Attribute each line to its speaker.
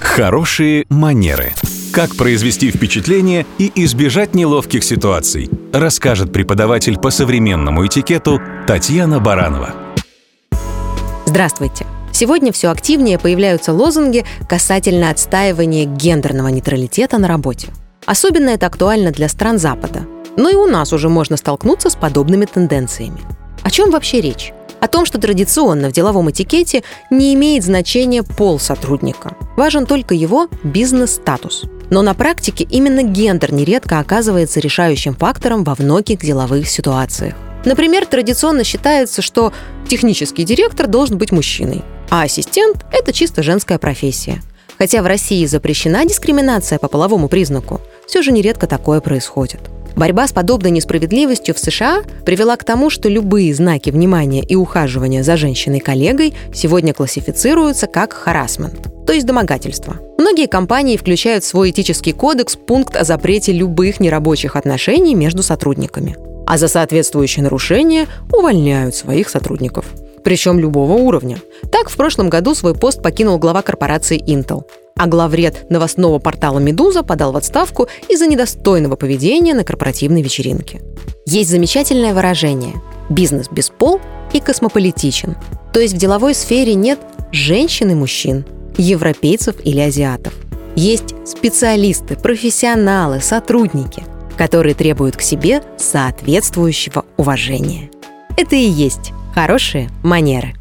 Speaker 1: Хорошие манеры. Как произвести впечатление и избежать неловких ситуаций, расскажет преподаватель по современному этикету Татьяна Баранова.
Speaker 2: Здравствуйте! Сегодня все активнее появляются лозунги касательно отстаивания гендерного нейтралитета на работе. Особенно это актуально для стран Запада. Но и у нас уже можно столкнуться с подобными тенденциями. О чем вообще речь? О том, что традиционно в деловом этикете не имеет значения пол сотрудника. Важен только его бизнес-статус. Но на практике именно гендер нередко оказывается решающим фактором во многих деловых ситуациях. Например, традиционно считается, что технический директор должен быть мужчиной, а ассистент – это чисто женская профессия. Хотя в России запрещена дискриминация по половому признаку, все же нередко такое происходит. Борьба с подобной несправедливостью в США привела к тому, что любые знаки внимания и ухаживания за женщиной-коллегой сегодня классифицируются как харасмент, то есть домогательство. Многие компании включают в свой этический кодекс пункт о запрете любых нерабочих отношений между сотрудниками. А за соответствующее нарушение увольняют своих сотрудников причем любого уровня. Так, в прошлом году свой пост покинул глава корпорации Intel а главред новостного портала «Медуза» подал в отставку из-за недостойного поведения на корпоративной вечеринке. Есть замечательное выражение «бизнес без пол и космополитичен». То есть в деловой сфере нет женщин и мужчин, европейцев или азиатов. Есть специалисты, профессионалы, сотрудники, которые требуют к себе соответствующего уважения. Это и есть хорошие манеры.